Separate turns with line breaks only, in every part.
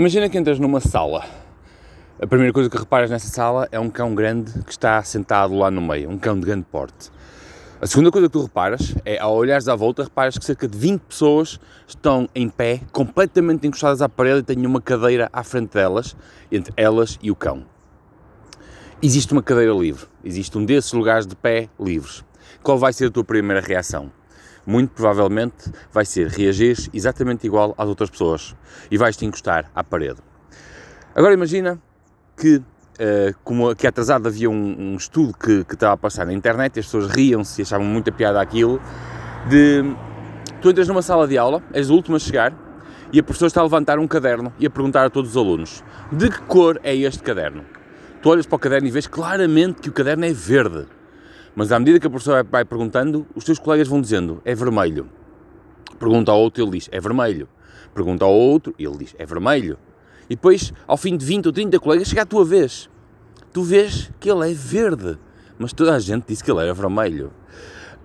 Imagina que entras numa sala. A primeira coisa que reparas nessa sala é um cão grande que está sentado lá no meio, um cão de grande porte. A segunda coisa que tu reparas é, ao olhares à volta, reparas que cerca de 20 pessoas estão em pé, completamente encostadas à parede e têm uma cadeira à frente delas, entre elas e o cão. Existe uma cadeira livre, existe um desses lugares de pé livres. Qual vai ser a tua primeira reação? Muito provavelmente vai ser reagir exatamente igual às outras pessoas e vais-te encostar à parede. Agora imagina que Uh, como aqui atrasado havia um, um estudo que, que, estava a passar na internet e as pessoas riam-se e achavam muita piada aquilo, de tu entras numa sala de aula, és o último a chegar, e a professora está a levantar um caderno e a perguntar a todos os alunos, de que cor é este caderno? Tu olhas para o caderno e vês claramente que o caderno é verde, mas à medida que a professora vai perguntando, os teus colegas vão dizendo, é vermelho. Pergunta ao outro, ele diz, é vermelho. Pergunta ao outro, ele diz, é vermelho. E depois, ao fim de 20 ou 30 colegas, chega a tua vez. Tu vês que ele é verde, mas toda a gente disse que ele era vermelho.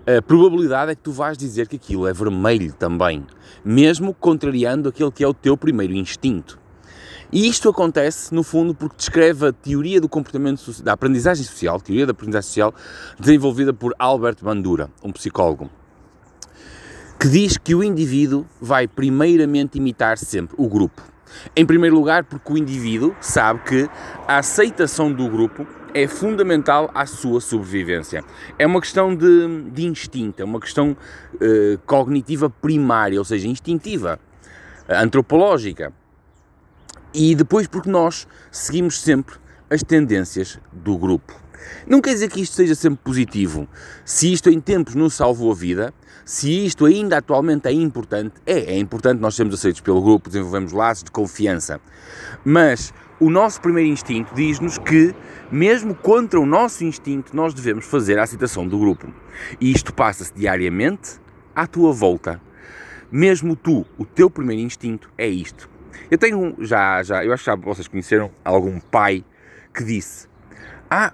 A probabilidade é que tu vais dizer que aquilo é vermelho também, mesmo contrariando aquele que é o teu primeiro instinto. E isto acontece, no fundo, porque descreve a teoria do comportamento da aprendizagem social, teoria da aprendizagem social, desenvolvida por Albert Bandura, um psicólogo, que diz que o indivíduo vai primeiramente imitar sempre o grupo. Em primeiro lugar, porque o indivíduo sabe que a aceitação do grupo é fundamental à sua sobrevivência. É uma questão de, de instinto, é uma questão uh, cognitiva primária, ou seja, instintiva, antropológica. E depois, porque nós seguimos sempre as tendências do grupo. Não quer dizer que isto seja sempre positivo. Se isto em tempos nos salvou a vida, se isto ainda atualmente é importante, é, é importante nós sermos aceitos pelo grupo, desenvolvemos laços de confiança. Mas o nosso primeiro instinto diz-nos que, mesmo contra o nosso instinto, nós devemos fazer a aceitação do grupo. E isto passa-se diariamente à tua volta. Mesmo tu, o teu primeiro instinto é isto. Eu tenho já, já, eu acho que já vocês conheceram algum pai que disse: Ah,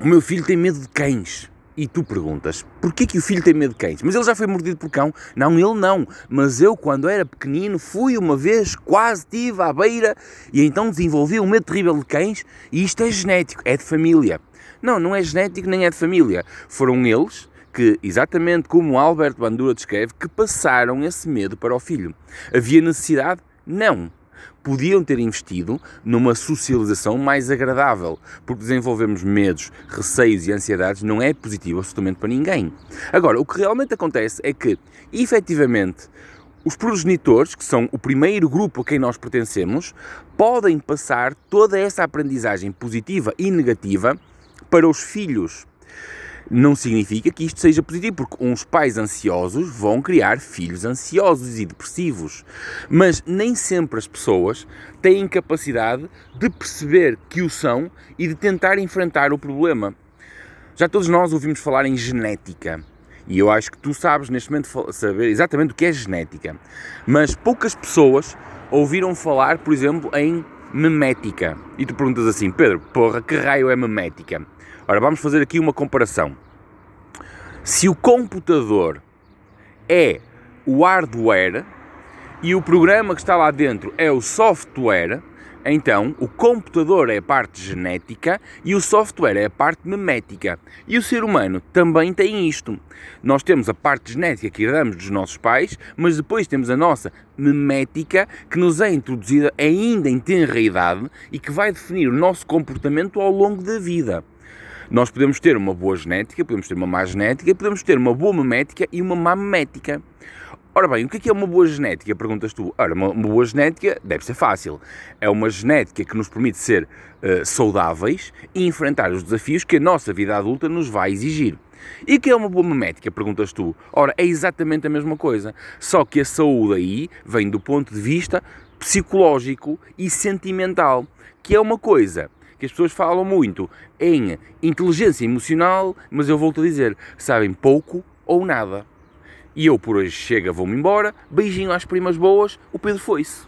o meu filho tem medo de cães. E tu perguntas, porquê que o filho tem medo de cães? Mas ele já foi mordido por cão? Não, ele não. Mas eu, quando era pequenino, fui uma vez, quase tive à beira, e então desenvolvi um medo terrível de cães, e isto é genético, é de família. Não, não é genético nem é de família. Foram eles que, exatamente como Albert Bandura descreve, que passaram esse medo para o filho. Havia necessidade? Não podiam ter investido numa socialização mais agradável, porque desenvolvemos medos, receios e ansiedades não é positivo absolutamente para ninguém. Agora, o que realmente acontece é que, efetivamente, os progenitores, que são o primeiro grupo a quem nós pertencemos, podem passar toda essa aprendizagem positiva e negativa para os filhos não significa que isto seja positivo, porque uns pais ansiosos vão criar filhos ansiosos e depressivos. Mas nem sempre as pessoas têm capacidade de perceber que o são e de tentar enfrentar o problema. Já todos nós ouvimos falar em genética. E eu acho que tu sabes neste momento saber exatamente o que é genética. Mas poucas pessoas ouviram falar, por exemplo, em memética. E tu perguntas assim, Pedro, porra, que raio é memética? Ora, vamos fazer aqui uma comparação. Se o computador é o hardware e o programa que está lá dentro é o software, então o computador é a parte genética e o software é a parte memética. E o ser humano também tem isto. Nós temos a parte genética que herdamos dos nossos pais, mas depois temos a nossa memética que nos é introduzida ainda em tenra idade e que vai definir o nosso comportamento ao longo da vida. Nós podemos ter uma boa genética, podemos ter uma má genética, podemos ter uma boa memética e uma má memética. Ora bem, o que é, é uma boa genética? Perguntas tu. Ora, uma, boa genética deve ser fácil. É uma genética que nos permite ser uh, saudáveis e enfrentar os desafios que a nossa vida adulta nos vai exigir. E o que é uma boa memética? Perguntas tu. Ora, é exatamente a mesma coisa. Só que a saúde aí vem do ponto de vista psicológico e sentimental, que é uma coisa que as pessoas falam muito em inteligência emocional, mas eu volto a dizer, sabem pouco ou nada. E eu por hoje chega, vou-me embora, beijinho às primas boas, o Pedro foi-se.